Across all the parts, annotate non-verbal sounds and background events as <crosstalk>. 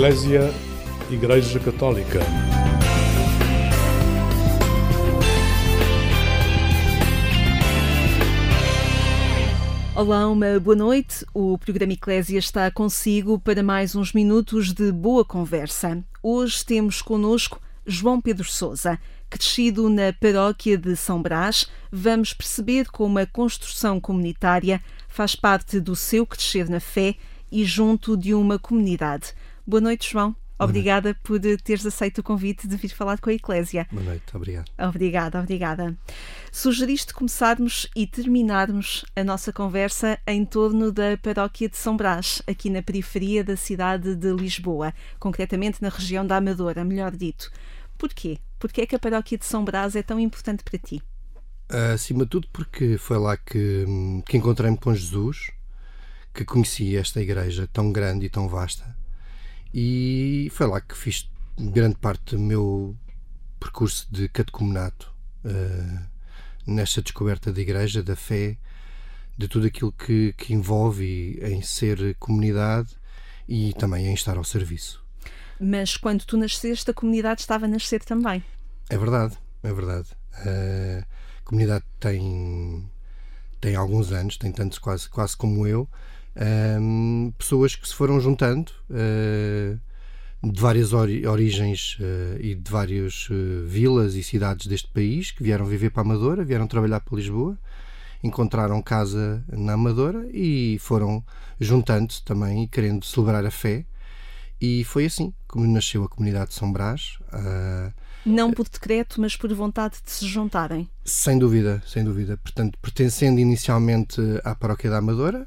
Eclésia Igreja Católica. Olá, uma boa noite. O programa Eclésia está consigo para mais uns minutos de boa conversa. Hoje temos connosco João Pedro Souza. Crescido na paróquia de São Brás, vamos perceber como a construção comunitária faz parte do seu crescer na fé e junto de uma comunidade. Boa noite, João. Obrigada por teres aceito o convite de vir falar com a Eclésia. Boa noite, obrigado. Obrigada, obrigada. Sugeriste começarmos e terminarmos a nossa conversa em torno da paróquia de São Brás, aqui na periferia da cidade de Lisboa, concretamente na região da Amadora, melhor dito. Porquê? Porquê é que a paróquia de São Brás é tão importante para ti? Acima de tudo porque foi lá que, que encontrei-me com Jesus, que conheci esta igreja tão grande e tão vasta e foi lá que fiz grande parte do meu percurso de catecumenato uh, nesta descoberta da igreja, da fé, de tudo aquilo que, que envolve em ser comunidade e também em estar ao serviço. Mas quando tu nasceste, a comunidade estava a nascer também. É verdade, é verdade. Uh, a comunidade tem, tem alguns anos, tem tantos quase, quase como eu, um, pessoas que se foram juntando uh, de várias ori origens uh, e de várias uh, vilas e cidades deste país que vieram viver para a Amadora, vieram trabalhar para Lisboa, encontraram casa na Amadora e foram juntando-se também e querendo celebrar a fé. E foi assim como nasceu a comunidade de São Brás. não por decreto, mas por vontade de se juntarem. Sem dúvida, sem dúvida. Portanto, pertencendo inicialmente à paróquia da Amadora,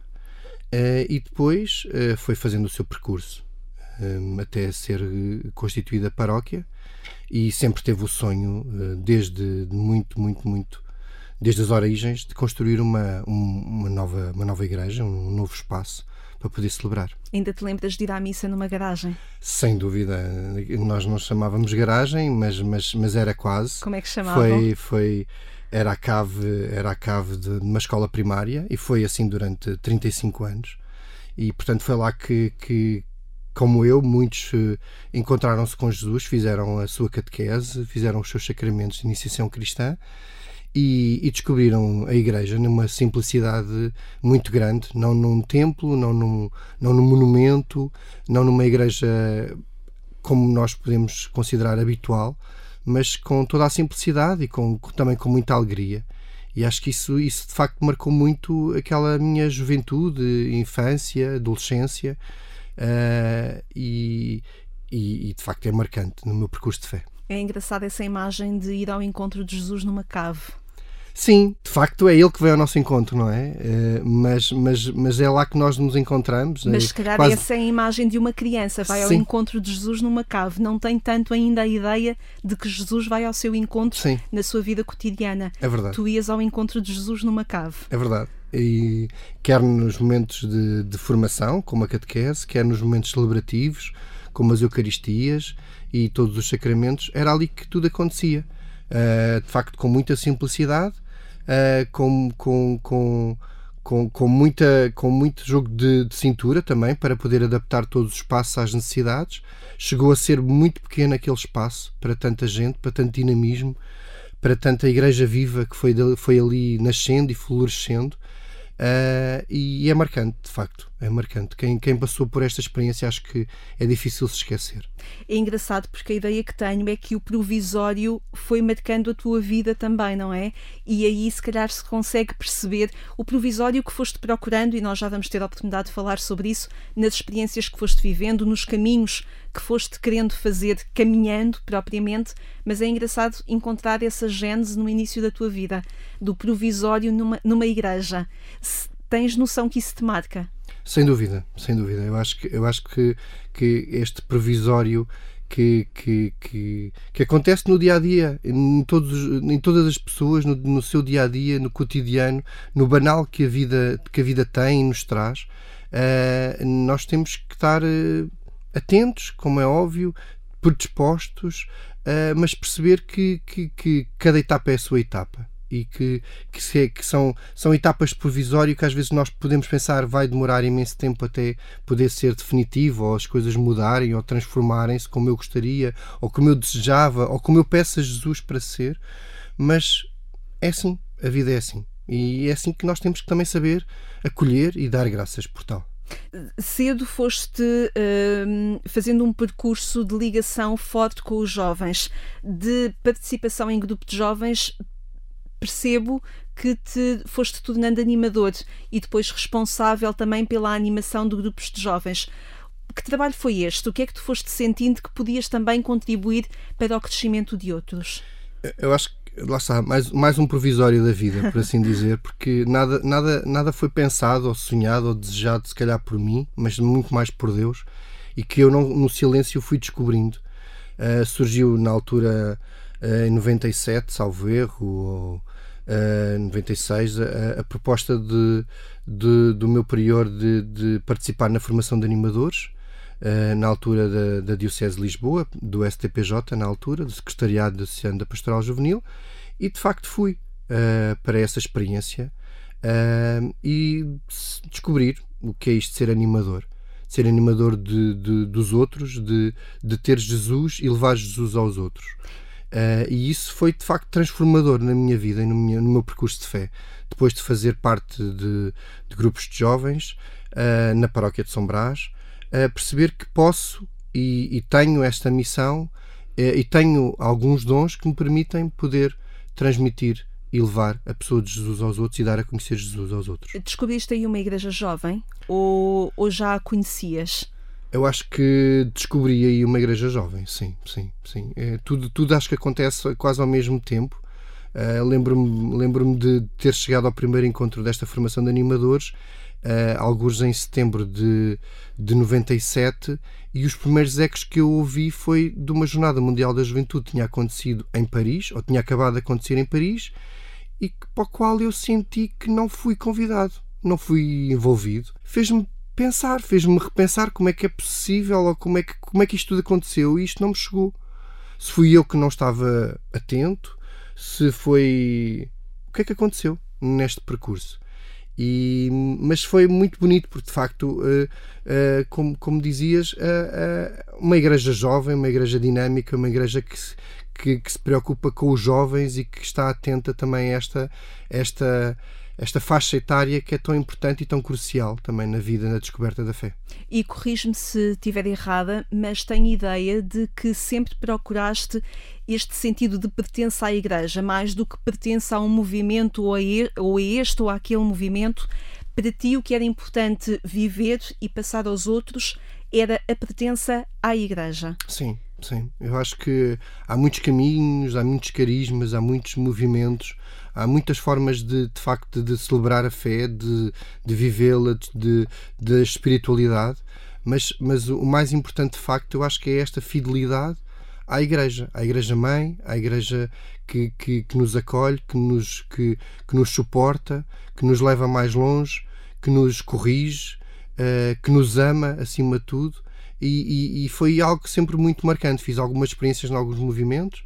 Uh, e depois uh, foi fazendo o seu percurso um, até ser constituída paróquia e sempre teve o sonho, uh, desde muito, muito, muito, desde as origens, de construir uma, um, uma, nova, uma nova igreja, um novo espaço para poder celebrar. Ainda te lembras de ir à missa numa garagem? Sem dúvida. Nós não chamávamos garagem, mas, mas, mas era quase. Como é que chamavam? Foi, foi era a cave, era a cave de uma escola primária e foi assim durante 35 anos. E portanto foi lá que, que como eu, muitos eh, encontraram-se com Jesus, fizeram a sua catequese, fizeram os seus sacramentos de iniciação cristã e, e, descobriram a igreja numa simplicidade muito grande, não num templo, não num, não num monumento, não numa igreja como nós podemos considerar habitual, mas com toda a simplicidade e com, também com muita alegria. E acho que isso, isso de facto marcou muito aquela minha juventude, infância, adolescência uh, e, e, e, de facto é marcante no meu percurso de fé. É engraçada essa imagem de ir ao encontro de Jesus numa cave. Sim, de facto é ele que vem ao nosso encontro, não é? Uh, mas, mas, mas é lá que nós nos encontramos. Mas se calhar quase... essa é a imagem de uma criança, vai Sim. ao encontro de Jesus numa cave, não tem tanto ainda a ideia de que Jesus vai ao seu encontro Sim. na sua vida cotidiana. É verdade. Tu ias ao encontro de Jesus numa cave. É verdade. E quer nos momentos de, de formação, como a catequese, quer nos momentos celebrativos, como as Eucaristias e todos os sacramentos, era ali que tudo acontecia. Uh, de facto, com muita simplicidade uh, com, com, com, com, com, muita, com muito jogo de, de, cintura também para poder adaptar todos os espaços às necessidades. Chegou a ser muito pequeno aquele espaço para tanta gente, para tanto dinamismo, para tanta igreja viva que foi, foi ali nascendo e florescendo. Uh, e é marcante, de facto, é marcante. Quem, quem passou por esta experiência acho que é difícil se esquecer. É engraçado porque a ideia que tenho é que o provisório foi marcando a tua vida também, não é? E aí se calhar se consegue perceber o provisório que foste procurando, e nós já vamos ter a oportunidade de falar sobre isso, nas experiências que foste vivendo, nos caminhos que foste querendo fazer, caminhando propriamente, mas é engraçado encontrar essa gênese no início da tua vida, do provisório numa, numa igreja. Se tens noção que isso te marca? Sem dúvida, sem dúvida. Eu acho que, eu acho que, que este provisório que, que, que, que, acontece no dia a dia, em, todos, em todas as pessoas, no, no, seu dia a dia, no cotidiano, no banal que a vida, que a vida tem e nos traz, uh, nós temos que estar uh, atentos, como é óbvio, predispostos, uh, mas perceber que, que, que cada etapa é a sua etapa e que, que, se, que são, são etapas provisórias que às vezes nós podemos pensar vai demorar imenso tempo até poder ser definitivo ou as coisas mudarem ou transformarem-se como eu gostaria ou como eu desejava ou como eu peço a Jesus para ser, mas é assim, a vida é assim. E é assim que nós temos que também saber acolher e dar graças por tal. Cedo foste uh, fazendo um percurso de ligação forte com os jovens, de participação em grupo de jovens. Percebo que te foste tornando animador e depois responsável também pela animação de grupos de jovens. Que trabalho foi este? O que é que tu foste sentindo que podias também contribuir para o crescimento de outros? Eu acho que lá está, mais, mais um provisório da vida, por assim <laughs> dizer, porque nada, nada, nada foi pensado ou sonhado ou desejado, se calhar por mim, mas muito mais por Deus, e que eu não, no silêncio fui descobrindo. Uh, surgiu na altura uh, em 97, salvo erro, ou uh, 96, a, a proposta de, de, do meu prior de, de participar na formação de animadores eh, na altura da, da, Diocese de Lisboa, do STPJ, na altura, do Secretariado de Associação da Pastoral Juvenil, e de facto fui uh, para essa experiência uh, e descobrir o que é isto de ser animador. Ser animador de, de, dos outros, de, de ter Jesus e levar Jesus aos outros. Uh, e isso foi de facto transformador na minha vida e no, minha, no meu percurso de fé. Depois de fazer parte de, de grupos de jovens uh, na paróquia de São Brás, a perceber que posso e, e tenho esta missão e tenho alguns dons que me permitem poder transmitir e levar a pessoa de Jesus aos outros e dar a conhecer Jesus aos outros. Descobriste aí uma igreja jovem ou, ou já a conhecias? Eu acho que descobri aí uma igreja jovem, sim, sim, sim. É, tudo, tudo acho que acontece quase ao mesmo tempo. Uh, lembro-me lembro de ter chegado ao primeiro encontro desta formação de animadores uh, alguns em setembro de, de 97, e os primeiros ecos que eu ouvi foi de uma Jornada Mundial da Juventude que tinha acontecido em Paris, ou tinha acabado de acontecer em Paris, e para o qual eu senti que não fui convidado, não fui envolvido. Fez-me pensar, fez-me repensar como é que é possível ou como é que, como é que isto tudo aconteceu e isto não me chegou. Se fui eu que não estava atento, se foi. O que é que aconteceu neste percurso? E, mas foi muito bonito, porque de facto, uh, uh, como, como dizias, uh, uma igreja jovem, uma igreja dinâmica, uma igreja que se, que, que se preocupa com os jovens e que está atenta também a esta, esta, esta faixa etária que é tão importante e tão crucial também na vida, na descoberta da fé. E corrijo-me se estiver errada, mas tenho ideia de que sempre procuraste este sentido de pertença à Igreja, mais do que pertença a um movimento ou a, este ou àquele movimento. Para ti, o que era importante viver e passar aos outros era a pertença à Igreja. Sim, sim. Eu acho que há muitos caminhos, há muitos carismas, há muitos movimentos há muitas formas de, de facto de celebrar a fé, de, de vivê-la, de, de espiritualidade, mas, mas o mais importante de facto eu acho que é esta fidelidade à Igreja, à Igreja Mãe, à Igreja que, que, que nos acolhe, que nos, que, que nos suporta, que nos leva mais longe, que nos corrige, uh, que nos ama acima de tudo. E, e, e, foi algo sempre muito marcante. Fiz algumas experiências em alguns movimentos,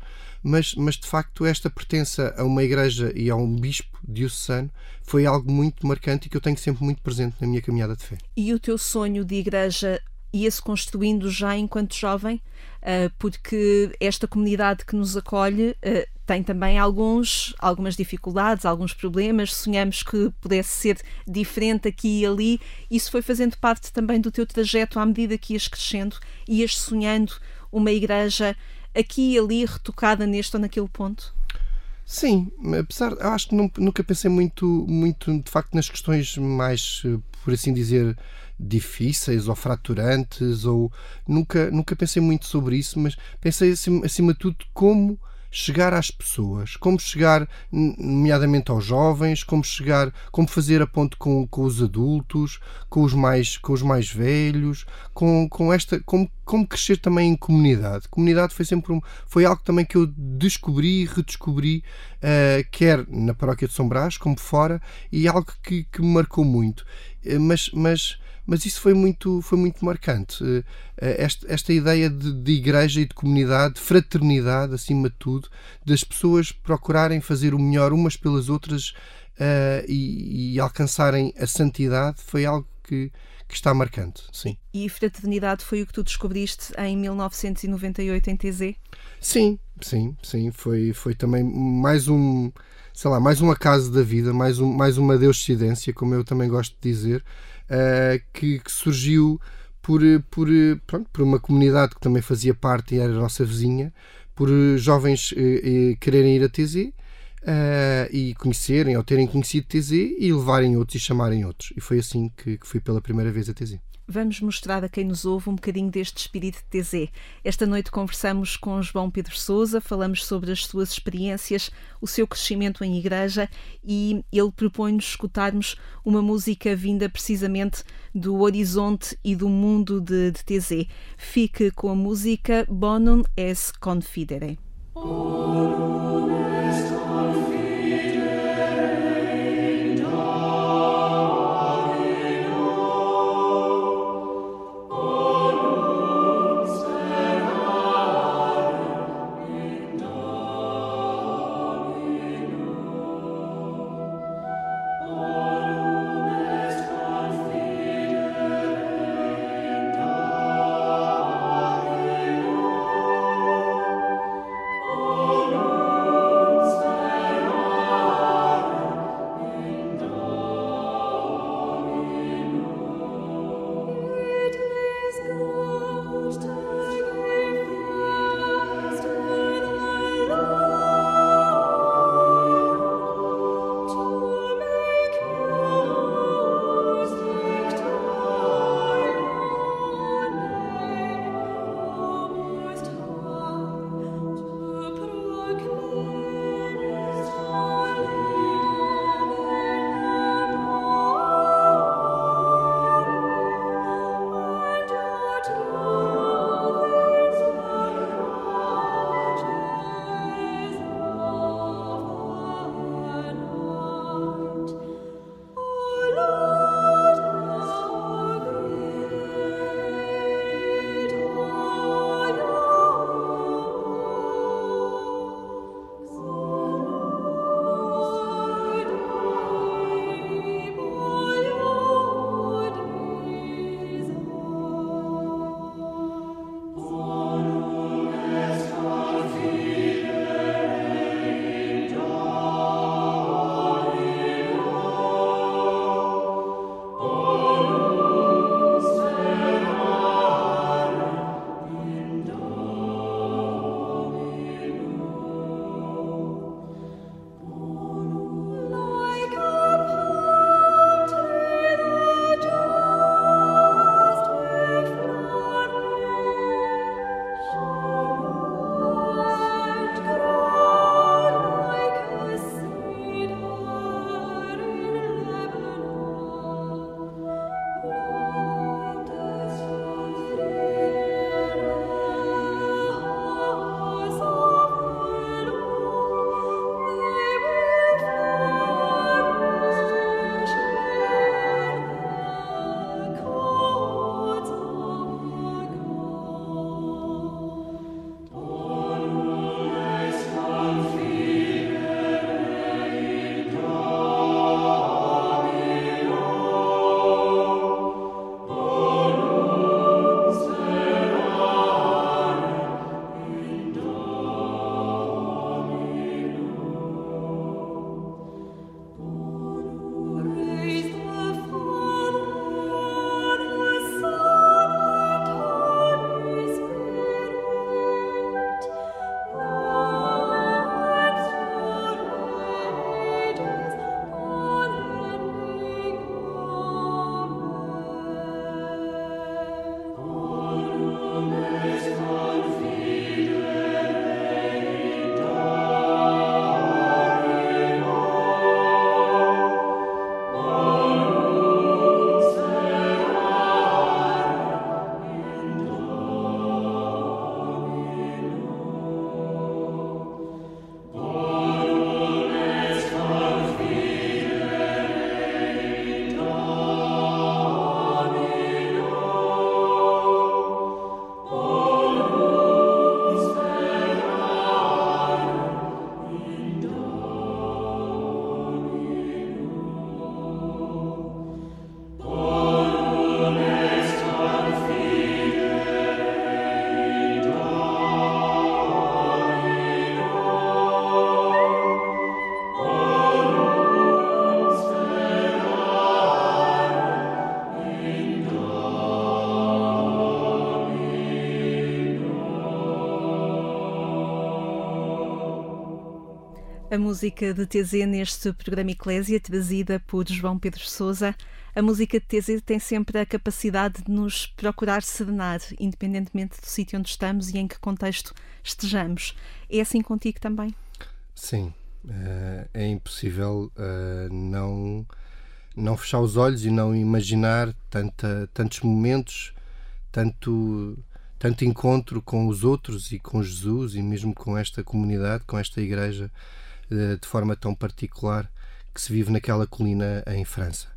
mas, mas de facto esta pertença a uma igreja e a um bispo diocesano foi algo muito marcante e que eu tenho sempre muito presente na minha caminhada de fé. E o teu sonho de igreja ia-se construindo já enquanto jovem? Uh, porque esta comunidade que nos acolhe uh, tem também alguns, algumas dificuldades, alguns problemas. Sonhamos que pudesse ser diferente aqui e ali. Isso foi fazendo parte também do teu trajeto à medida que ias crescendo, ias sonhando uma igreja aqui e ali retocada neste ou naquele ponto? Sim, apesar, acho que nunca pensei muito, muito de facto nas questões mais, por assim dizer, difíceis ou fraturantes, ou nunca, nunca pensei muito sobre isso, mas pensei acima, acima de tudo como chegar às pessoas, como chegar, nomeadamente aos jovens, como chegar, como fazer a ponte com, com os adultos, com os mais, com os mais velhos, com, com esta, como, como crescer também em comunidade. Comunidade foi sempre um, foi algo também que eu descobri e redescobri, uh, quer na paróquia de São Brás como fora, e algo que, que me marcou muito. mas, mas, mas isso foi muito, foi muito marcante. Esta, esta ideia de, de igreja e de comunidade, de fraternidade, acima de tudo, das pessoas procurarem fazer o melhor umas pelas outras uh, e, e, alcançarem a santidade, foi algo que, que está marcante, sim. E fraternidade foi o que tu descobriste em 1998 em TZ? Sim, sim, sim. Foi, foi também mais um, sei lá, mais um acaso da vida, mais, um, mais uma deuscidência, como eu também gosto de dizer, uh, que, que, surgiu por, por, pronto, por uma comunidade que também fazia parte e era nossa vizinha, por jovens uh, quererem ir a TZ uh, e conhecerem ou terem conhecido TZ e levarem outros e chamarem outros. E foi assim que, que fui pela primeira vez a TZ. Vamos mostrar a quem nos ouve um bocadinho deste espírito de TZ. Esta noite conversamos com João Pedro Souza, falamos sobre as suas experiências, o seu crescimento em igreja e ele propõe-nos escutarmos uma música vinda precisamente do horizonte e do mundo de, de TZ. Fique com a música Bonum es Confidere. Lord. A música de TZ neste programa Eclésia, trazida por João Pedro Souza. A música de TZ tem sempre a capacidade de nos procurar serenar, independentemente do sítio onde estamos e em que contexto estejamos. É assim contigo também? Sim. Uh, é impossível uh, não, não fechar os olhos e não imaginar tanta, tantos momentos, tanto tanto encontro com os outros e com Jesus e mesmo com esta comunidade, com esta igreja eh, de forma tão particular que se vive naquela colina em França.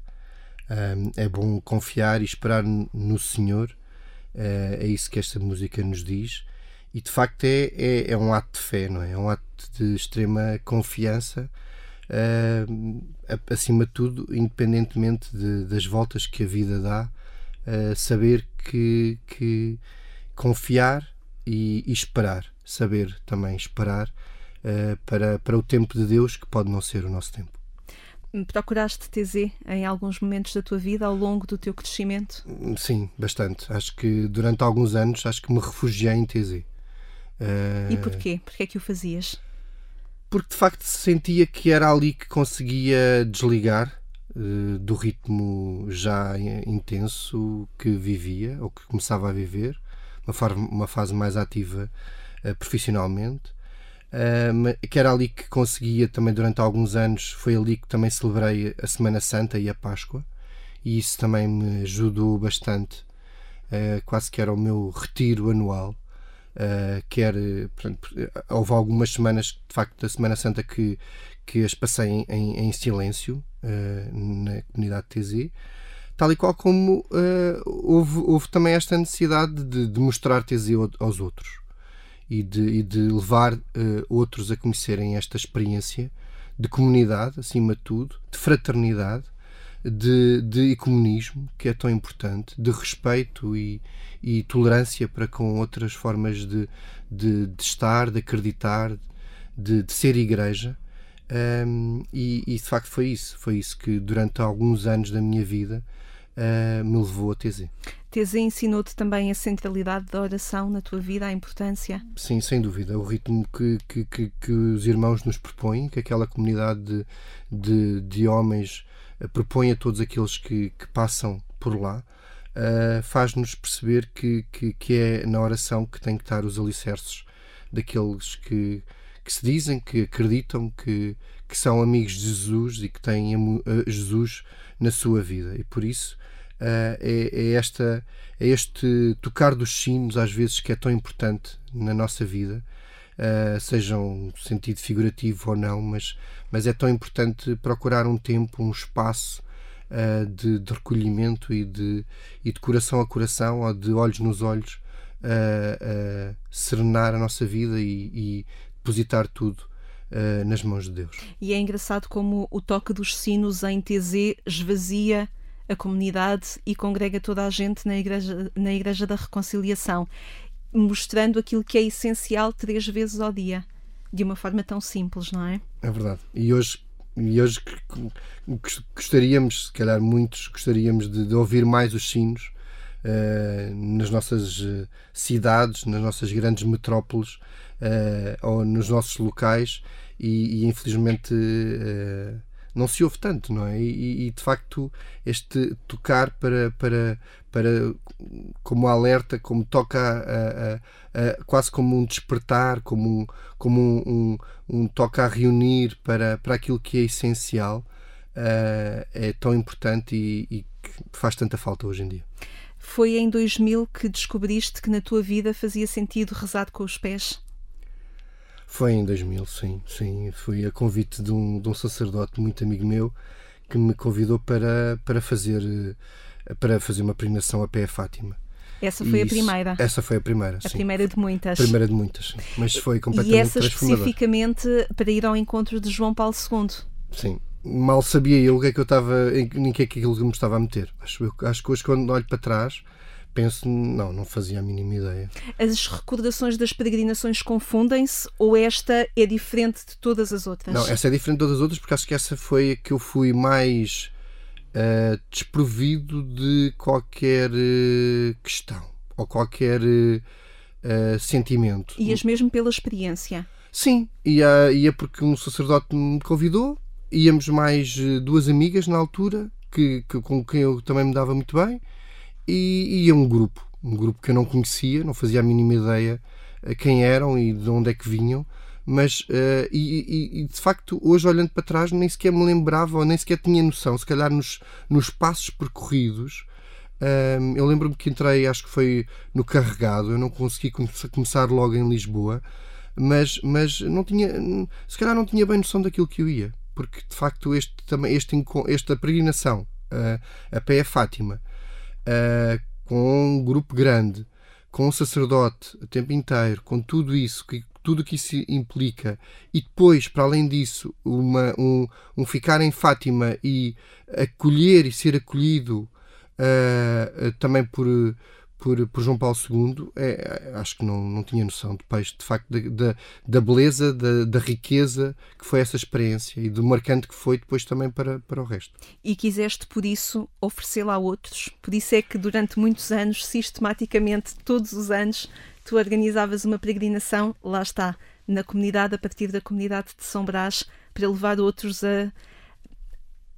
É bom confiar e esperar no Senhor, eh, é isso que esta música nos diz. E de facto é, é, é um ato de fé, não é? É um ato de extrema confiança, acima de tudo, independentemente de, das voltas que a vida dá, saber que, que confiar e, e esperar, saber também esperar uh, para, para o tempo de Deus, que pode não ser o nosso tempo. Procuraste TZ em alguns momentos da tua vida ao longo do teu crescimento? Sim, bastante. Acho que durante alguns anos acho que me refugiei em TZ. Uh, e porquê? Porquê é que o fazias? Porque de facto sentia que era ali que conseguia desligar uh, do ritmo já intenso que vivia ou que começava a viver uma, uma fase mais ativa uh, profissionalmente. Uh, que era ali que conseguia também durante alguns anos, foi ali que também celebrei a Semana Santa e a Páscoa, e isso também me ajudou bastante, uh, quase que era o meu retiro anual. Uh, quer, portanto, houve algumas semanas, de facto, da Semana Santa que, que as passei em, em, em silêncio na comunidade TZ, tal e qual como uh, houve, houve, também esta necessidade de, de mostrar TZ aos outros e de, e de levar uh, outros a conhecerem esta experiência de comunidade, acima de tudo, de fraternidade, de, de ecumenismo, que é tão importante, de respeito e, e tolerância para com outras formas de, de, de estar, de acreditar, de, de ser igreja. Um, e, e, de facto foi isso, foi isso que durante alguns anos da minha vida uh, me levou a TZ. TZ ensinou-te também a centralidade da oração na tua vida, a importância? Sim, sem dúvida. O ritmo que, que, que, que os irmãos nos propõem, que aquela comunidade de, de, de homens uh, propõe a todos aqueles que, que passam por lá, uh, faz-nos perceber que, que, que é na oração que tem que estar os alicerces daqueles que, que se dizem, que acreditam, que, que são amigos de Jesus e que têm Jesus na sua vida. E por isso é, é, esta, é este tocar dos sinos, às vezes, que é tão importante na nossa vida, uh, seja um sentido figurativo ou não, mas, mas é tão importante procurar um tempo, um espaço. Uh, de, de, recolhimento e de, e de coração a coração ou de olhos nos olhos uh, serenar a nossa vida e, e depositar tudo nas mãos de Deus. E é engraçado como o toque dos sinos em TZ esvazia a comunidade e congrega toda a gente na Igreja, na igreja da Reconciliação, mostrando aquilo que é essencial três vezes ao dia, de uma forma tão simples, não é? É verdade. E hoje e hoje gostaríamos, se calhar muitos gostaríamos de, de ouvir mais os sinos uh, nas nossas eh, cidades, nas nossas grandes metrópoles uh, ou nos nossos locais e, e infelizmente não se ouve tanto, não é? E, e, de facto este tocar para, para, para como alerta, como toca a, a, a, quase como um despertar, como um, como um, um, um toca a reunir para, para aquilo que é essencial, uh, é tão importante e, e faz tanta falta hoje em dia. Foi em 2000 que descobriste que na tua vida fazia sentido rezar com os pés? Foi em 2000, sim. sim. Fui a convite de um, de um sacerdote muito amigo meu que me convidou para, para, fazer, eh, para fazer uma peregrinação a pé a Fátima. Essa foi a primeira. Essa foi a primeira. A sim. primeira de muitas. A primeira de muitas, sim. Mas foi completamente E essa especificamente para ir ao encontro de João Paulo II. Sim. Mal sabia eu o que é que eu estava, em que é que aquilo me estava a meter. Acho, acho que hoje, quando olho para trás, penso, não, não fazia a mínima ideia. As recordações das peregrinações confundem-se ou esta é diferente de todas as outras? Não, essa é diferente de todas as outras porque acho que essa foi a que eu fui mais uh, desprovido de qualquer uh, questão ou qualquer uh, sentimento. E as mesmo pela experiência? Sim, ia, ia porque um sacerdote me convidou, íamos mais duas amigas na altura, que, que, com quem eu também me dava muito bem, e ia um grupo, um grupo que eu não conhecia, não fazia a mínima ideia eh, quem eram e de onde é que vinham, mas uh, e, e, e, de facto hoje olhando para trás nem sequer me lembrava ou nem sequer tinha noção, se calhar nos, nos passos percorridos um, eu lembro-me que entrei, acho que foi no carregado, eu não consegui começar logo em Lisboa, mas, mas não tinha, se calhar não tinha bem noção daquilo que eu ia, porque de facto este, este, esta peregrinação uh, a pé a Fátima, uh, com um grupo grande, com um sacerdote o tempo inteiro, com tudo isso, que, tudo o que isso implica, e depois, para além disso, uma, um, um ficar em Fátima e acolher e ser acolhido uh, também por, por, por, João Paulo II, é, acho que não, não tinha noção de peixe, de facto, da, da beleza, da, da, riqueza que foi essa experiência e do marcante que foi depois também para, para o resto. E quiseste, por isso, oferecê-la a outros? Por isso é que durante muitos anos, sistematicamente, todos os anos, tu organizavas uma peregrinação, lá está, na comunidade, a partir da comunidade de São Brás, para levar outros a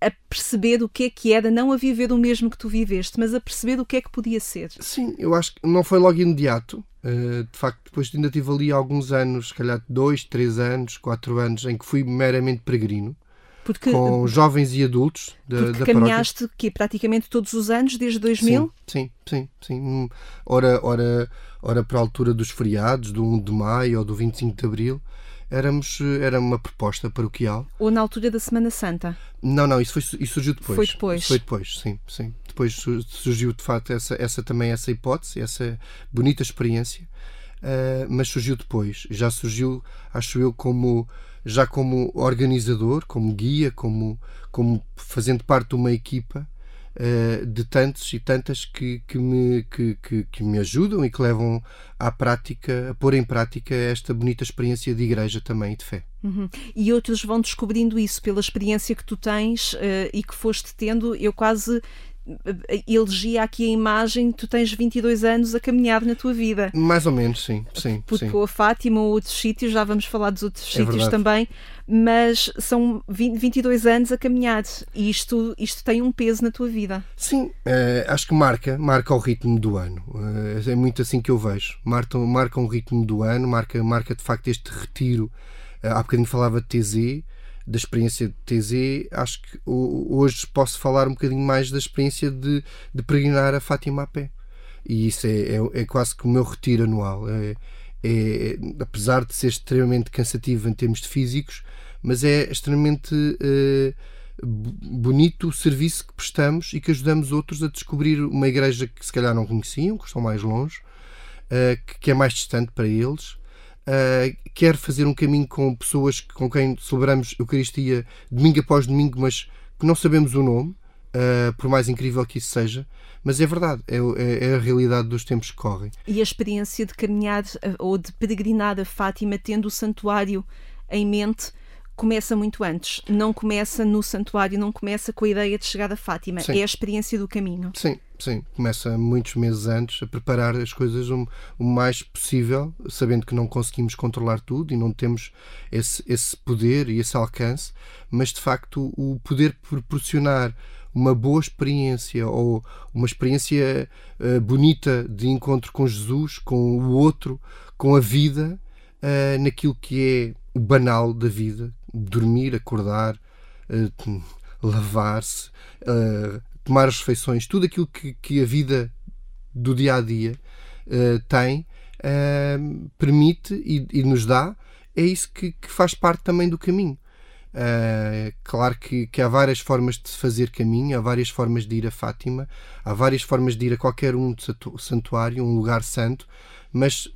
a perceber o que é que era, não a viver o mesmo que tu viveste, mas a perceber o que é que podia ser. Sim, eu acho que não foi logo imediato. Uh, de facto, depois ainda tive ali alguns anos, se calhar dois, três anos, quatro anos, em que fui meramente peregrino. Porque, com jovens e adultos da, porque da caminhaste que praticamente todos os anos desde 2000? Sim, sim, sim, sim. Ora, ora, ora para a altura dos feriados, do 1 de maio ou do 25 de abril, éramos, era uma proposta paroquial. Ou na altura da Semana Santa? Não, não, isso, foi, isso surgiu depois. Foi depois. foi depois, sim, sim. Depois surgiu de facto essa, essa também essa hipótese, essa bonita experiência, uh, mas surgiu depois. Já surgiu, acho eu, como já como organizador, como guia, como, como fazendo parte de uma equipa uh, de tantos e tantas que, que, me, que, que, que, me ajudam e que levam à prática, a pôr em prática esta bonita experiência de igreja também e de fé. Uhum. E outros vão descobrindo isso pela experiência que tu tens uh, e que foste tendo. Eu quase elegia aqui a imagem, tu tens 22 anos a caminhar na tua vida. Mais ou menos, sim. sim Porque sim. a Fátima ou outros sítios, já vamos falar dos outros é sítios verdade. também, mas são 20, 22 anos a caminhar e isto, isto tem um peso na tua vida. Sim, é, acho que marca, marca o ritmo do ano. É, é muito assim que eu vejo. Marca, marca um ritmo do ano, marca, marca de facto este retiro. Eh, há bocadinho falava de TZ, da experiência de TZ, acho que hoje posso falar um bocadinho mais da experiência de, de peregrinar a Fátima a pé. E isso é, é, é quase que o meu retiro anual. É, é, apesar de ser extremamente cansativo em termos de físicos, mas é extremamente uh, bonito o serviço que prestamos e que ajudamos outros a descobrir uma igreja que se calhar não conheciam, que estão mais longe, que, que é mais distante para eles uh, quer fazer um caminho com pessoas com quem celebramos Eucaristia domingo após domingo, mas que não sabemos o nome, uh, por mais incrível que isso seja. Mas é verdade, é, é, é, a realidade dos tempos que correm. E a experiência de caminhar ou de peregrinar a Fátima tendo o santuário em mente começa muito antes. Não começa no santuário, não começa com a ideia de chegar a Fátima. Sim. É a experiência do caminho. Sim, sim. Começa muitos meses antes a preparar as coisas o, o mais possível, sabendo que não conseguimos controlar tudo e não temos esse, esse poder e esse alcance, mas de facto o poder proporcionar uma boa experiência ou uma experiência uh, bonita de encontro com Jesus, com o outro, com a vida, uh, naquilo que é o banal da vida, dormir, acordar, uh, lavar-se, tomar as refeições, tudo aquilo que, que a vida do dia a dia uh, tem, permite e, e, nos dá, é isso que, que, faz parte também do caminho. claro que, que, há várias formas de fazer caminho, há várias formas de ir a Fátima, há várias formas de ir a qualquer um santuário, um lugar santo, mas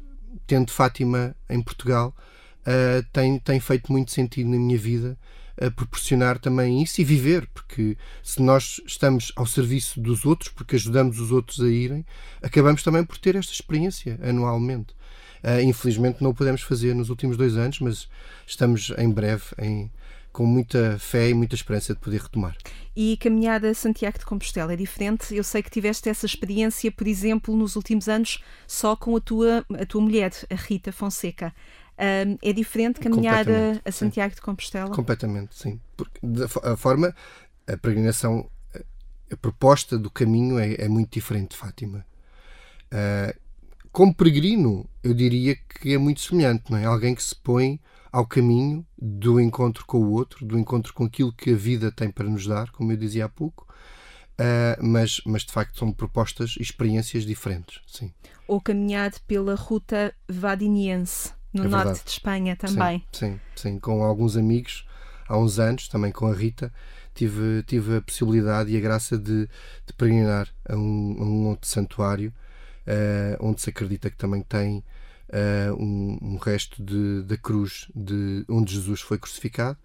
tendo Fátima em Portugal, uh, tem, tem feito muito sentido na minha vida a proporcionar também isso e viver, porque se nós estamos ao serviço dos outros, porque ajudamos os outros a irem, acabamos também por ter esta experiência anualmente. Uh, infelizmente não o podemos fazer nos últimos dois anos, mas estamos em breve em, com muita fé e muita esperança de poder retomar. E a Santiago de Compostela é diferente? Eu sei que tiveste essa experiência, por exemplo, nos últimos anos, só com a tua, a tua mulher, a Rita Fonseca. É diferente caminhar a, a Santiago sim. de Compostela? Completamente, sim. Porque a forma, a peregrinação, a proposta do caminho é, é muito diferente de Fátima. Uh, como peregrino, eu diria que é muito semelhante, não é? Alguém que se põe ao caminho do encontro com o outro, do encontro com aquilo que a vida tem para nos dar, como eu dizia há pouco, uh, mas, mas de facto são propostas e experiências diferentes, sim. Ou caminhar pela ruta vadiniense, no é norte de Espanha também. Sim, sim, sim, com alguns amigos, há uns anos, também com a Rita, tive, tive a possibilidade e a graça de, de peregrinar a um, a um outro santuário, uh, onde se acredita que também tem uh, um, um, resto de, da cruz de onde Jesus foi crucificado,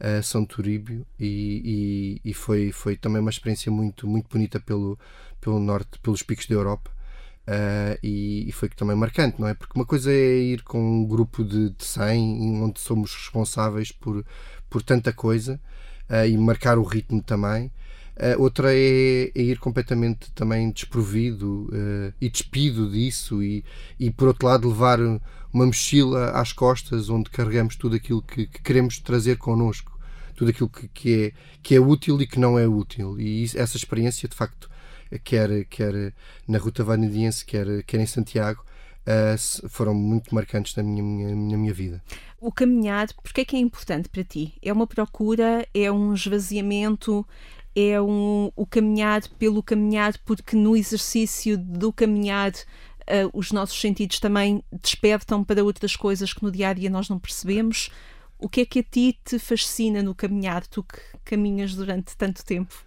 uh, São Turíbio, e, e, e, foi, foi também uma experiência muito, muito bonita pelo, pelo norte, pelos picos da Europa. Uh, e, e, foi também marcante, não é? Porque uma coisa é ir com um grupo de, de 100, onde somos responsáveis por, por tanta coisa uh, e marcar o ritmo também. Uh, outra é, é, ir completamente também desprovido e despido disso e, e, por outro lado, levar uma mochila às costas onde carregamos tudo aquilo que, que queremos trazer connosco, tudo aquilo que, que, é, que é útil e que não é útil. E isso, essa experiência, de facto, quer, quer na Ruta Vanadiense, quer, quer em Santiago, uh, foram muito marcantes na minha, minha, na minha vida. O caminhar, porque é que é importante para ti? É uma procura? É um esvaziamento? é um, o caminhar pelo caminhar, porque no exercício do caminhar uh, os nossos sentidos também despertam para outras coisas que no dia a dia nós não percebemos. O que é que a ti te fascina no caminhar, tu que caminhas durante tanto tempo?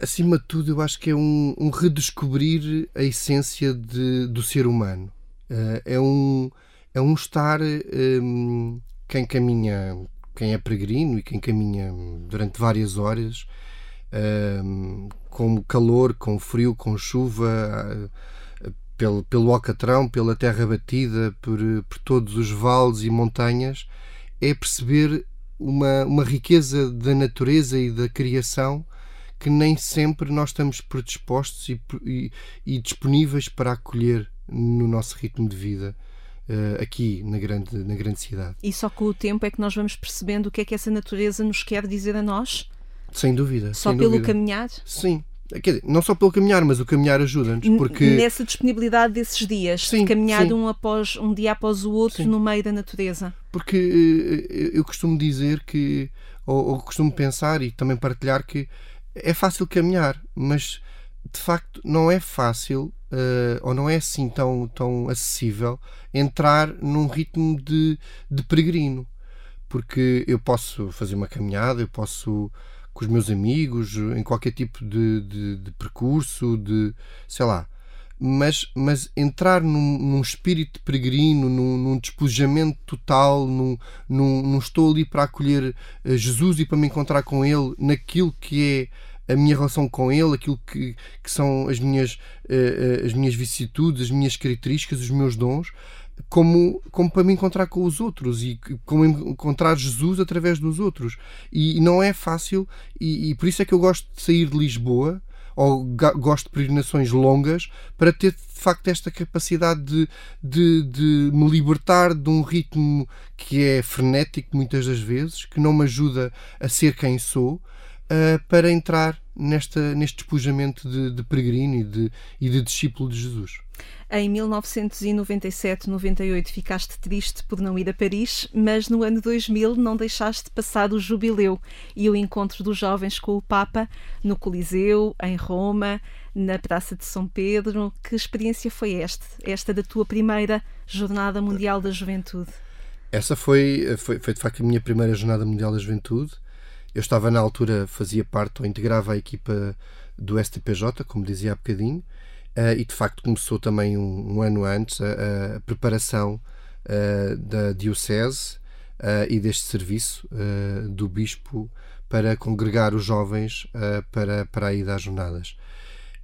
Acima de tudo, eu acho que é um, um redescobrir a essência de, do ser humano. Uh, é, um, é um estar. Um, quem caminha quem é peregrino e quem caminha durante várias horas, uh, com calor, com frio, com chuva, uh, pelo, pelo Alcatrão, pela terra batida, por, por todos os vales e montanhas, é perceber uma, uma riqueza da natureza e da criação que nem sempre nós estamos predispostos e, e, e disponíveis para acolher no nosso ritmo de vida uh, aqui na grande, na grande cidade. E só com o tempo é que nós vamos percebendo o que é que essa natureza nos quer dizer a nós? Sem dúvida. Só sem pelo dúvida. caminhar? Sim. Quer dizer, não só pelo caminhar, mas o caminhar ajuda-nos. Porque... Nessa disponibilidade desses dias, sim, de caminhar sim. um, após, um dia após o outro sim. no meio da natureza. Porque uh, eu costumo dizer que, ou, ou costumo pensar e também partilhar que é fácil caminhar, mas de facto não é fácil uh, ou não é assim tão, tão acessível entrar num ritmo de, de peregrino. Porque eu posso fazer uma caminhada, eu posso com os meus amigos, em qualquer tipo de, de, de percurso, de sei lá. Mas, mas entrar num, num espírito peregrino, num, num despojamento total, num, num, num estou ali para acolher eh, Jesus e para me encontrar com Ele naquilo que é a minha relação com ele, aquilo que, que são as minhas, uh, as minhas vicissitudes, as minhas características, os meus dons, como, como para me encontrar com os outros e como encontrar Jesus através dos outros. E não é fácil, e, e por isso é que eu gosto de sair de Lisboa ou gosto de peregrinações longas para ter de facto esta capacidade de, de, de, me libertar de um ritmo que é frenético muitas das vezes, que não me ajuda a ser quem sou, uh, para entrar nesta, neste despojamento de, de peregrino e de, e de discípulo de Jesus. Em 1997-98 ficaste triste por não ir a Paris, mas no ano 2000 não deixaste passar o jubileu e o encontro dos jovens com o Papa no Coliseu, em Roma, na Praça de São Pedro. Que experiência foi esta, esta da tua primeira Jornada Mundial da Juventude? Essa foi, foi, foi de facto a minha primeira Jornada Mundial da Juventude. Eu estava na altura, fazia parte ou integrava a equipa do STPJ, como dizia há bocadinho, uh, e de facto começou também um, um ano antes a, a preparação uh, da Diocese uh, e deste serviço do Bispo para congregar os jovens para, para a ida às jornadas.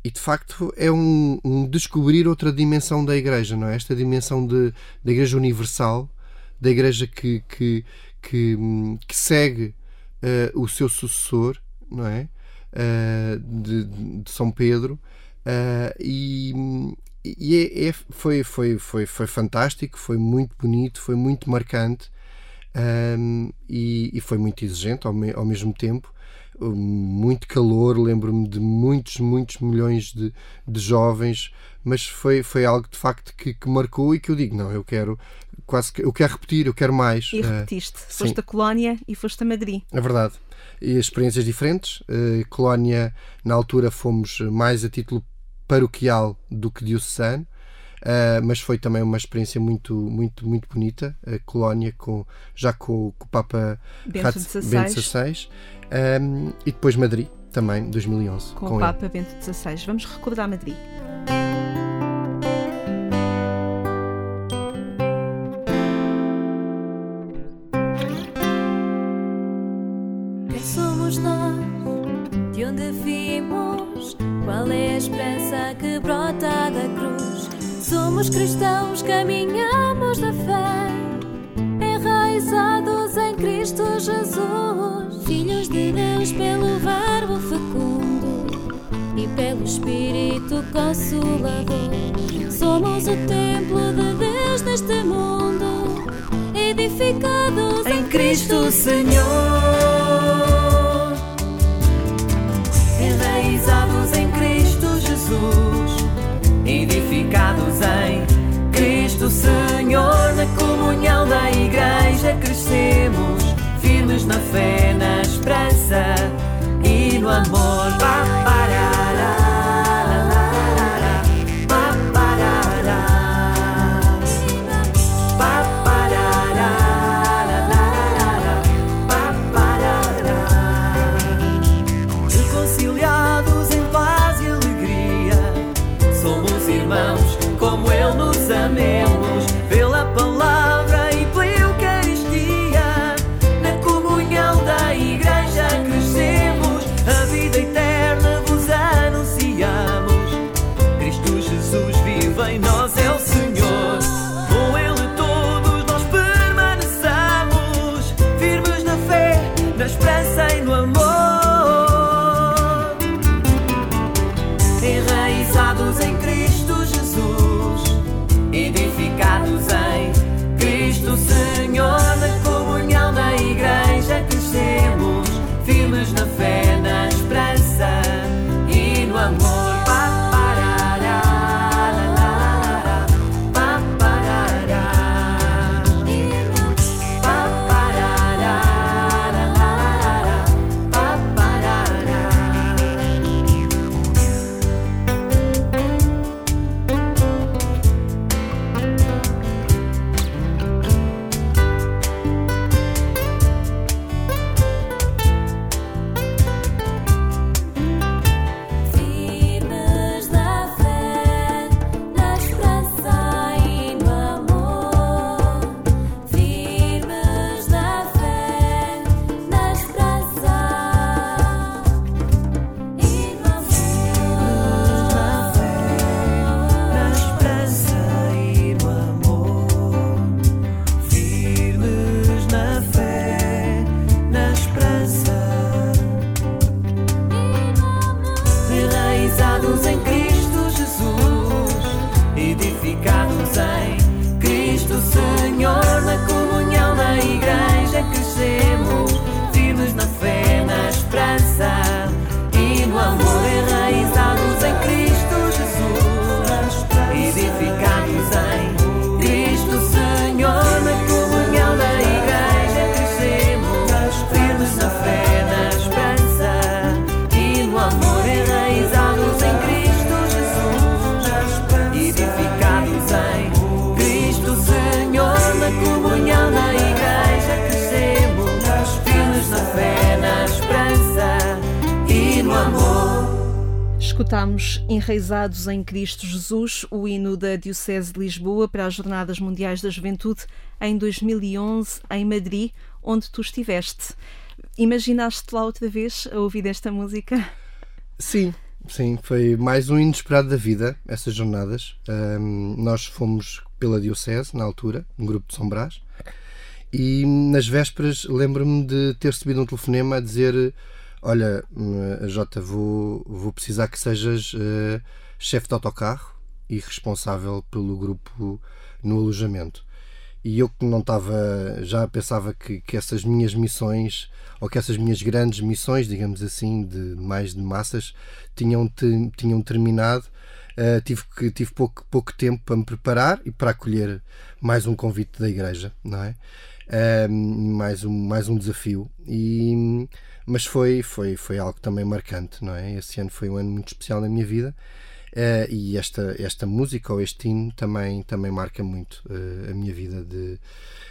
E de facto é um, um, descobrir outra dimensão da Igreja, não é? Esta dimensão de, da Igreja Universal, da Igreja que, que, que, que segue o seu sucessor, não é? De, de, São Pedro, uh, e, e é, é, foi, foi, foi, foi fantástico, foi muito bonito, foi muito marcante um, e, e, foi muito exigente ao, me, ao mesmo tempo. Muito calor, lembro-me de muitos, muitos milhões de, de jovens, mas foi, foi algo de facto que, que, marcou e que eu digo: não, eu quero quase que eu quero repetir, eu quero mais. E repetiste, uh, foste sim. a Colónia e foste a Madrid. É verdade. E experiências diferentes. Uh, Colónia, na altura, fomos mais a título paroquial do que diocesano. Uh, mas foi também uma experiência muito, muito, muito bonita. A colónia com, já com, com o Papa Bento XVI. Um, e depois Madrid, também, 2011. Com, com o Papa ele. Bento XVI. Vamos recordar Madrid. Consolador. Somos o templo de Deus neste mundo, edificados em Cristo. Senhor, enraizados em Cristo Jesus edificados em Cristo Senhor, na comunhão da Igreja crescemos, firmes na fé, Escutamos Enraizados em Cristo Jesus, o hino da Diocese de Lisboa para as Jornadas Mundiais da Juventude em 2011 em Madrid, onde tu estiveste. Imaginaste lá outra vez a ouvir esta música? Sim, sim, foi mais um inesperado da vida, essas jornadas. Um, nós fomos pela Diocese, na altura, um grupo de São Brás, e nas vésperas lembro-me de ter recebido um telefonema a dizer Olha, hum, Jota, vou, vou precisar que sejas uh, chefe de autocarro e responsável pelo grupo no alojamento. E eu que não estava, já pensava que, que essas minhas missões, ou que essas minhas grandes missões, digamos assim, de mais de massas, tinham, te, tinham terminado. Uh, tive, que, tive pouco, pouco tempo para me preparar e para acolher mais um convite da igreja, não é? Uh, mais, um, mais um desafio. E, mas foi, foi, foi algo também marcante, não é? Esse ano foi um ano muito especial na minha vida. Uh, e esta, esta música ou este hino também, também marca muito uh, a minha vida de,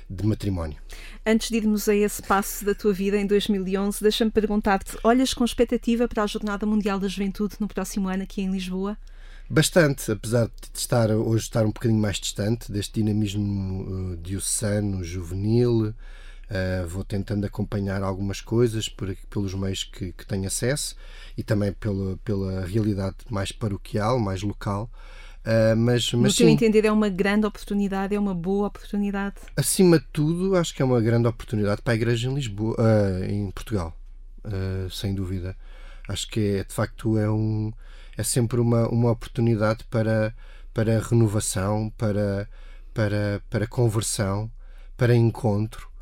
de matrimónio. Antes de irmos a esse passo da tua vida em 2011, deixa-me perguntar-te: olhas com expectativa para a Jornada Mundial da Juventude no próximo ano aqui em Lisboa? Bastante, apesar de estar hoje estar um bocadinho mais distante deste dinamismo uh, diocesano, juvenil, Uh, vou tentando acompanhar algumas coisas por, pelos meios que, que tenho acesso e também pela, pela realidade mais paroquial, mais local. Uh, mas, mas, no teu entender, é uma grande oportunidade, é uma boa oportunidade? Acima de tudo, acho que é uma grande oportunidade para a Igreja em Lisboa, uh, em Portugal, sem dúvida. Acho que é, de facto é, um, é sempre uma, uma oportunidade para, para renovação, para, para, para conversão, para encontro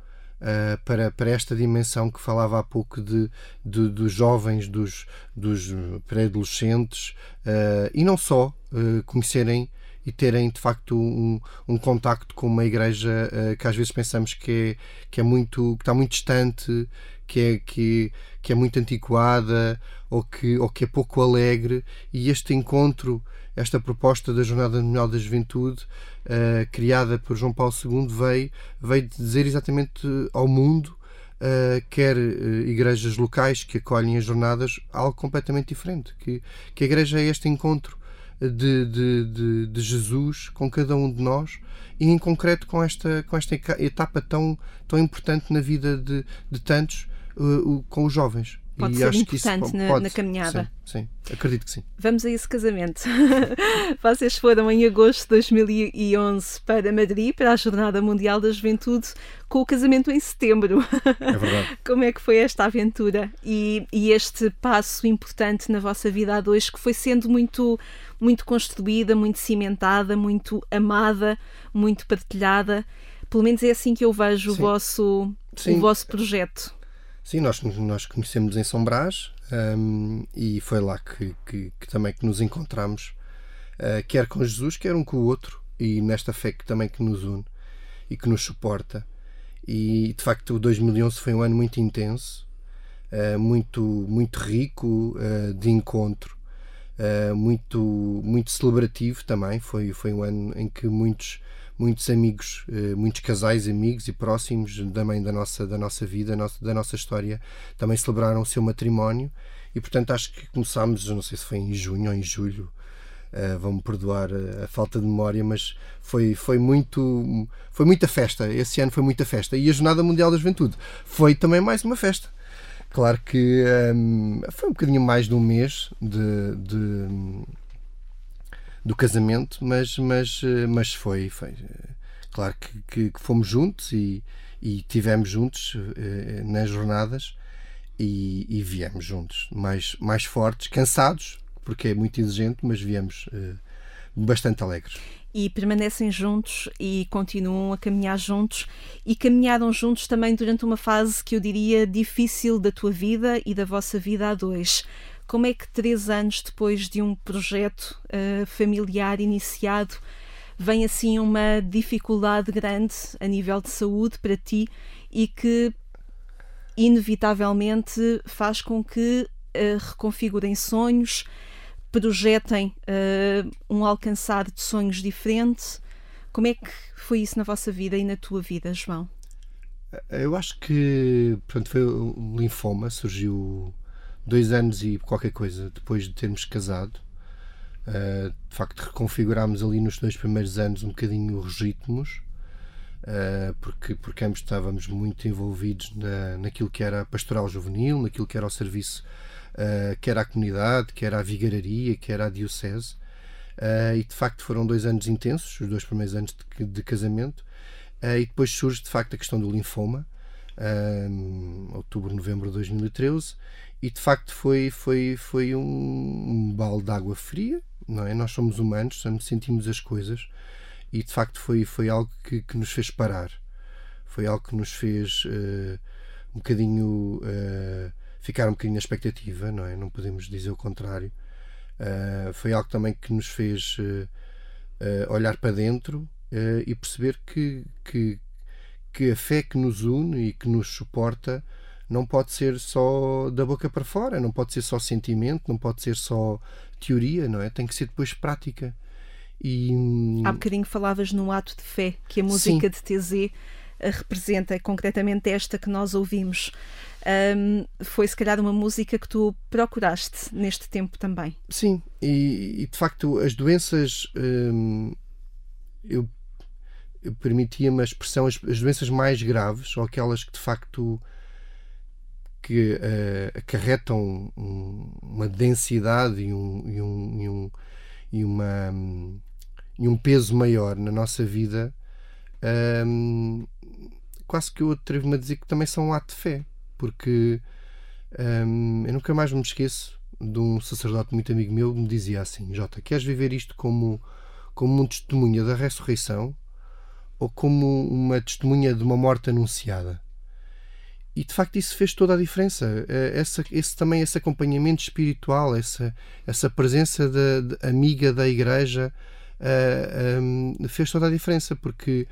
uh, para, para esta dimensão que falava há pouco de, de dos jovens, dos, dos pré-adolescentes uh, e não só uh, conhecerem e terem de facto um, um contacto com uma igreja que às vezes pensamos que é, que é muito que está muito distante que é, que, que é muito antiquada ou que, ou que é pouco alegre e este encontro esta proposta da Jornada Mundial da Juventude, uh, criada por João Paulo II, veio, veio dizer exatamente ao mundo, uh, quer uh, igrejas locais que acolhem as jornadas, algo completamente diferente. Que, que a igreja é este encontro de, de, de, de Jesus com cada um de nós e, em concreto, com esta, com esta etapa tão, tão importante na vida de, de tantos, com os jovens. Pode e ser importante isso, na, pode, na, caminhada. Sim, sim, acredito que sim. Vamos a esse casamento. <laughs> Vocês foram em agosto de 2011 para Madrid, para a Jornada Mundial da Juventude, com o casamento em setembro. É verdade. <laughs> Como é que foi esta aventura e, e este passo importante na vossa vida a dois, que foi sendo muito, muito construída, muito cimentada, muito amada, muito partilhada? Pelo menos é assim que eu vejo o vosso, o vosso projeto. Sim, nós, nós conhecemos em São Brás um, e foi lá que, que, que, também que nos encontramos, uh, quer com Jesus, quer um com o outro, e nesta fé que também que nos une e que nos suporta. E de facto o 2011 foi um ano muito intenso, uh, muito, muito rico uh, de encontro, muito, muito celebrativo também. Foi, foi um ano em que muitos muitos amigos, eh, muitos casais amigos e próximos também da nossa, da nossa vida, da nossa história, também celebraram o seu matrimónio e, portanto, acho que começámos, não sei se foi em junho ou em julho, Uh, vão-me perdoar a, a, falta de memória, mas foi, foi muito foi muita festa. Esse ano foi muita festa. E a Jornada Mundial da Juventude foi também mais uma festa. Claro que ehm, foi um bocadinho mais de um mês de, de do casamento, mas, mas, eh, mas foi, foi eh, claro que, que, que fomos juntos e, e tivemos juntos eh, nas jornadas e, e, viemos juntos, mais, mais fortes, cansados, porque é muito exigente, mas viemos bastante alegres e permanecem juntos e continuam a caminhar juntos e caminharam juntos também durante uma fase que eu diria difícil da tua vida e da vossa vida a dois. Como é que três anos depois de um projeto uh, familiar iniciado vem assim uma dificuldade grande a nível de saúde para ti e que inevitavelmente faz com que uh, reconfigurem sonhos, projetem uh, um alcançar de sonhos diferentes. Como é que foi isso na vossa vida e na tua vida, João? Eu acho que pronto, foi o linfoma, surgiu dois anos e qualquer coisa depois de termos casado. Uh, de facto, reconfigurámos ali nos dois primeiros anos um bocadinho os ritmos, uh, porque, porque ambos estávamos muito envolvidos na, naquilo que era a pastoral juvenil, naquilo que era o serviço, uh, que era a comunidade, que era a vigararia, que era a diocese. e de facto foram dois anos intensos, os dois primeiros anos de, de casamento. e depois surge de facto a questão do linfoma, outubro, novembro de 2013 e de facto foi, foi, foi um, um balde de água fria, não é? Nós somos humanos, sentimos as coisas e de facto foi, foi algo que, que nos fez parar. Foi algo que nos fez uh, um bocadinho uh, ficar um bocadinho na expectativa, não é? Não podemos dizer o contrário. Uh, foi algo também que nos fez olhar para dentro e perceber que, que, que a fé que nos une e que nos suporta não pode ser só da boca para fora, não pode ser só sentimento, não pode ser só teoria, não é? Tem que ser depois prática. E... Há bocadinho falavas no ato de fé que a música Sim. de TZ eh, representa, concretamente esta que nós ouvimos. Um, foi se calhar uma música que tu procuraste neste tempo também. Sim, e, e de facto as doenças hum, eu permitia-me a expressão as, as, doenças mais graves ou aquelas que de facto que uh, acarretam um, uma densidade e um, e um, e um, e uma, um, e um peso maior na nossa vida, um, quase que eu atrevo-me a dizer que também são um ato de fé, porque um, eu nunca mais me esqueço de um sacerdote muito amigo meu que me dizia assim: Jota, queres viver isto como, como um testemunha da ressurreição ou como uma testemunha de uma morte anunciada? e de facto isso fez toda a diferença. Eh, essa, esse também esse acompanhamento espiritual, essa, essa presença de amiga da igreja uh, um, fez toda a diferença porque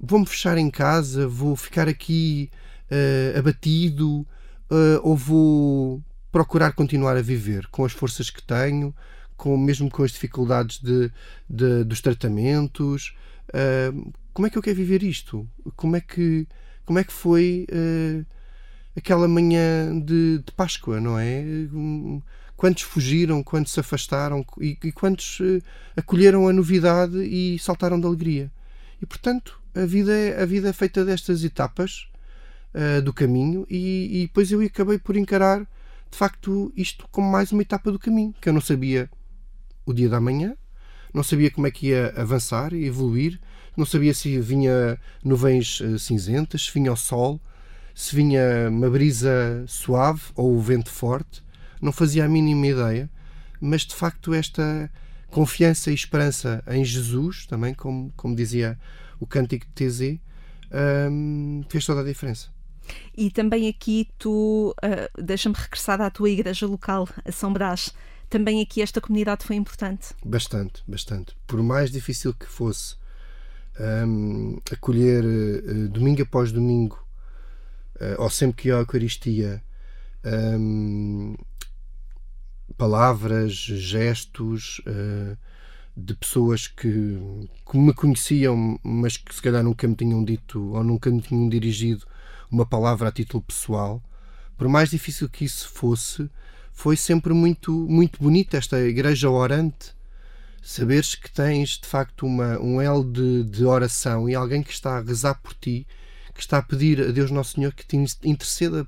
vou-me fechar em casa, vou ficar aqui uh, abatido uh, ou vou procurar continuar a viver com as forças que tenho, com, mesmo com as dificuldades de, de dos tratamentos. Como é que eu quero viver isto? Como é que como é que foi uh, aquela manhã de, de, Páscoa, não é? Quantos fugiram, quantos se afastaram e, e quantos uh, acolheram a novidade e saltaram de alegria. E portanto, a vida é, a vida é feita destas etapas uh, do caminho e, e depois eu acabei por encarar de facto isto como mais uma etapa do caminho, que eu não sabia o dia da manhã, não sabia como é que ia avançar e evoluir, não sabia se vinha nuvens uh, cinzentas, se vinha o sol, se vinha uma brisa suave ou o vento forte. Não fazia a mínima ideia, mas de facto esta confiança e esperança em Jesus, também como, como dizia o cântico de TZ, um, fez toda a diferença. E também aqui tu, uh, deixa-me regressar à tua igreja local, a São Brás. Também aqui esta comunidade foi importante? Bastante, bastante. Por mais difícil que fosse um, acolher uh, domingo após domingo, uh, ou sempre que ia à Eucaristia, um, palavras, gestos uh, de pessoas que, que, me conheciam, mas que se calhar nunca me tinham dito ou nunca me tinham dirigido uma palavra a título pessoal. Por mais difícil que isso fosse, foi sempre muito, muito bonita esta igreja orante saberes que tens de facto uma, um elo de, de oração e alguém que está a rezar por ti, que está a pedir a Deus Nosso Senhor que te interceda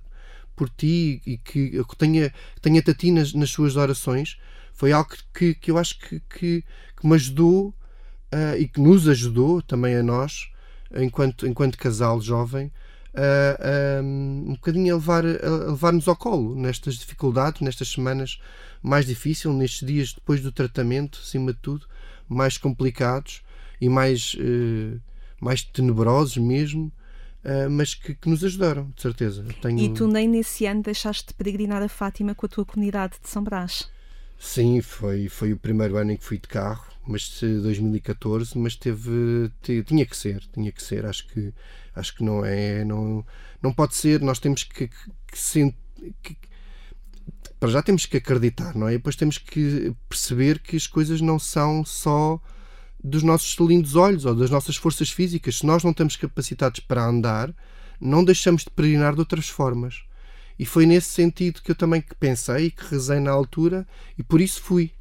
por ti e que tenha, tenha-te a ti nas, nas suas orações, foi algo que, que eu acho que, que, que me ajudou uh, e que nos ajudou também a nós, enquanto, enquanto casal jovem, uh, um, um bocadinho a levar-nos levar ao colo nestas dificuldades, nestas semanas mais difíceis, nestes dias depois do tratamento, acima de tudo, mais complicados e mais, uh, mais tenebrosos mesmo. Uh, mas que, que, nos ajudaram, de certeza. Tenho... E tu nem nesse ano deixaste de peregrinar a Fátima com a tua comunidade de São Brás? Sim, foi, foi o primeiro ano em que fui de carro, mas 2014, mas teve, tinha que ser, tinha que ser, acho que acho que não é, não, não pode ser, nós temos que, que, que para já temos que acreditar, não é? E depois temos que perceber que as coisas não são só dos nossos lindos olhos ou das nossas forças físicas. Se nós não estamos capacitados para andar, não deixamos de peregrinar de outras formas. E foi nesse sentido que eu também pensei e que rezei na altura e por isso fui.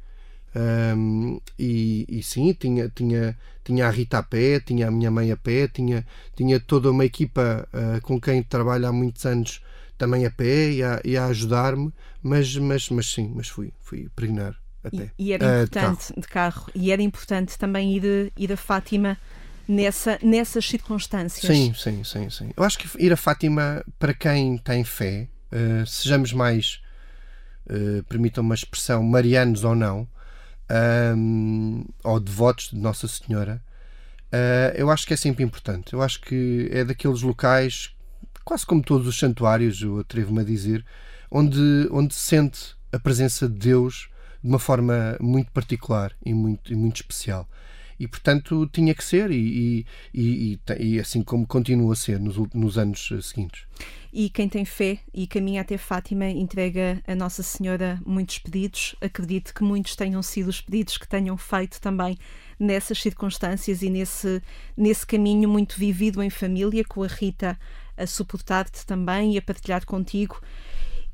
Um, e, e, sim, tinha, tinha, tinha a Rita a pé, tinha a minha mãe a pé, tinha, tinha toda uma equipa uh, com quem trabalho há muitos anos também a pé e a, e a ajudar-me, mas, mas, mas sim, mas fui, fui peregrinar a pé. E, e era uh, importante, de carro. de carro. e era importante também ir, ir a Fátima nessa, nessas circunstâncias. Sim, sim, sim, sim. Eu acho que ir a Fátima, para quem tem fé, uh, sejamos mais, uh, permitam uma expressão, marianos ou não, um, ou devotos de Nossa Senhora, uh, eu acho que é sempre importante. Eu acho que é daqueles locais, quase como todos os santuários, eu atrevo-me a dizer, onde, onde se sente a presença de Deus de uma forma muito particular e muito, e muito especial. E, portanto, tinha que ser, e, e, e, e assim como continua a ser nos, nos anos seguintes. E quem tem fé e caminha até Fátima entrega a Nossa Senhora muitos pedidos. Acredito que muitos tenham sido os pedidos que tenham feito também nessas circunstâncias e nesse, nesse caminho muito vivido em família, com a Rita a suportar-te também e a partilhar contigo.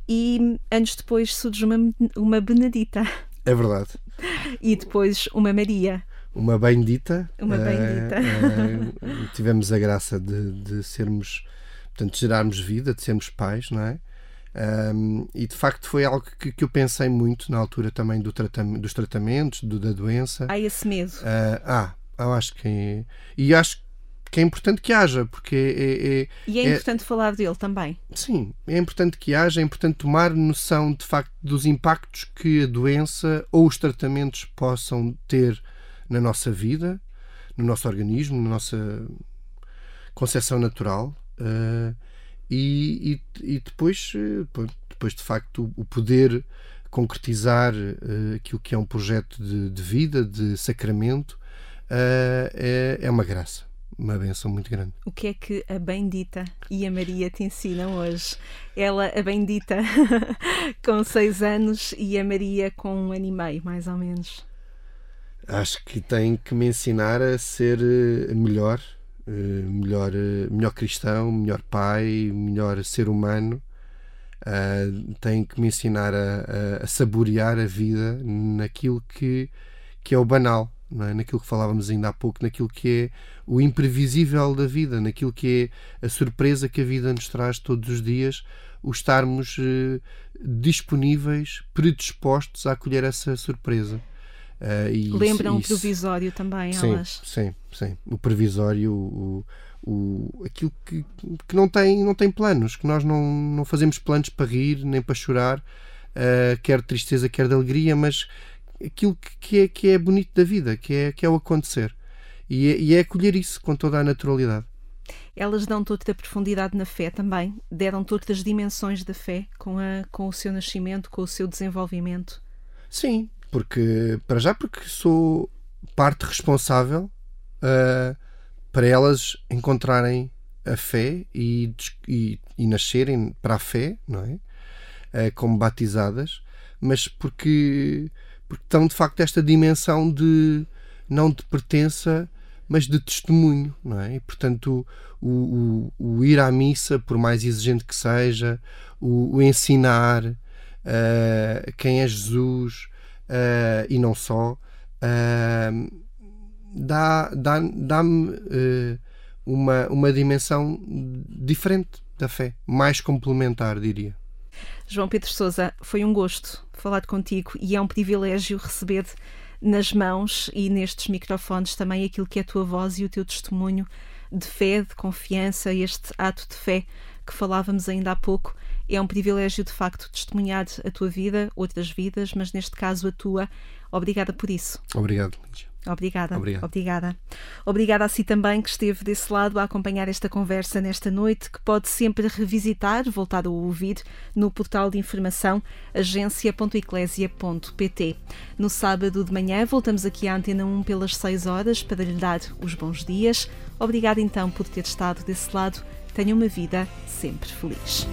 E anos depois surge uma, uma Benedita. É verdade. E depois uma Maria. Uma bendita. Uma bendita. Uh, uh, tivemos a graça de, de sermos, portanto, gerarmos vida, de sermos pais, não é? Um, e de facto foi algo que, que, eu pensei muito na altura também do tratam dos tratamentos, do, da doença. Há esse medo. Uh, ah, eu acho que. E acho que é importante que haja, porque é, é, E é, é importante falar dele também. Sim, é importante que haja, é importante tomar noção de facto dos impactos que a doença ou os tratamentos possam ter na nossa vida, no nosso organismo, na nossa concepção natural. Uh, e, e, e, depois, eh, depois de facto, o poder concretizar uh, aquilo que é um projeto de, de vida, de sacramento, uh, é, é uma graça uma benção muito grande. O que é que a Bendita e a Maria te ensinam hoje? Ela, a Bendita, <laughs> com seis anos e a Maria com um ano e meio, mais ou menos. Acho que tem que me ensinar a ser eh, melhor, eh, melhor, eh, melhor cristão, melhor pai, melhor ser humano. tem que me ensinar a, a, a saborear a vida naquilo que, que é o banal, é? naquilo que falávamos ainda há pouco, naquilo que é o imprevisível da vida, naquilo que é a surpresa que a vida nos traz todos os dias, o estarmos eh, disponíveis, predispostos a acolher essa surpresa. Uh, Lembram o provisório também, sim, elas? Sim, sim. O provisório, o, o, aquilo que, que não, tem, não tem planos, que nós não, não fazemos planos para rir nem para chorar, uh, quer de tristeza, quer de alegria, mas aquilo que é, que é bonito da vida, que é, que é o acontecer. E é, e é acolher isso com toda a naturalidade. Elas dão toda a profundidade na fé também, deram todas as dimensões da fé com, a, com o seu nascimento, com o seu desenvolvimento. Sim, porque, para já, porque sou parte responsável uh, para elas encontrarem a fé e, e, e, nascerem para a fé, não é? Uh, como batizadas, mas porque, porque estão de facto esta dimensão de não de pertença, mas de testemunho, não é? E portanto o, o, o ir à missa, por mais exigente que seja, o, o ensinar uh, quem é Jesus, uh, e não só, uh, dá, dá, dá-me uh, uma, uma dimensão diferente da fé, mais complementar, diria. João Pedro Sousa, foi um gosto falar contigo e é um privilégio receber nas mãos e nestes microfones também aquilo que é a tua voz e o teu testemunho de fé, de confiança, este ato de fé que falávamos ainda há pouco é um privilégio, de facto, testemunhar a tua vida, outras vidas, mas neste caso a tua. Obrigada por isso. Obrigado, Lígia. Obrigada. Obrigado. Obrigada. Obrigada a si também que esteve desse lado a acompanhar esta conversa nesta noite, que pode sempre revisitar, voltar a ouvir no portal de informação agência.eclésia.pt. No sábado de manhã voltamos aqui à Antena 1 pelas 6 horas para lhe dar os bons dias. Obrigada então por ter estado desse lado. Tenha uma vida sempre feliz.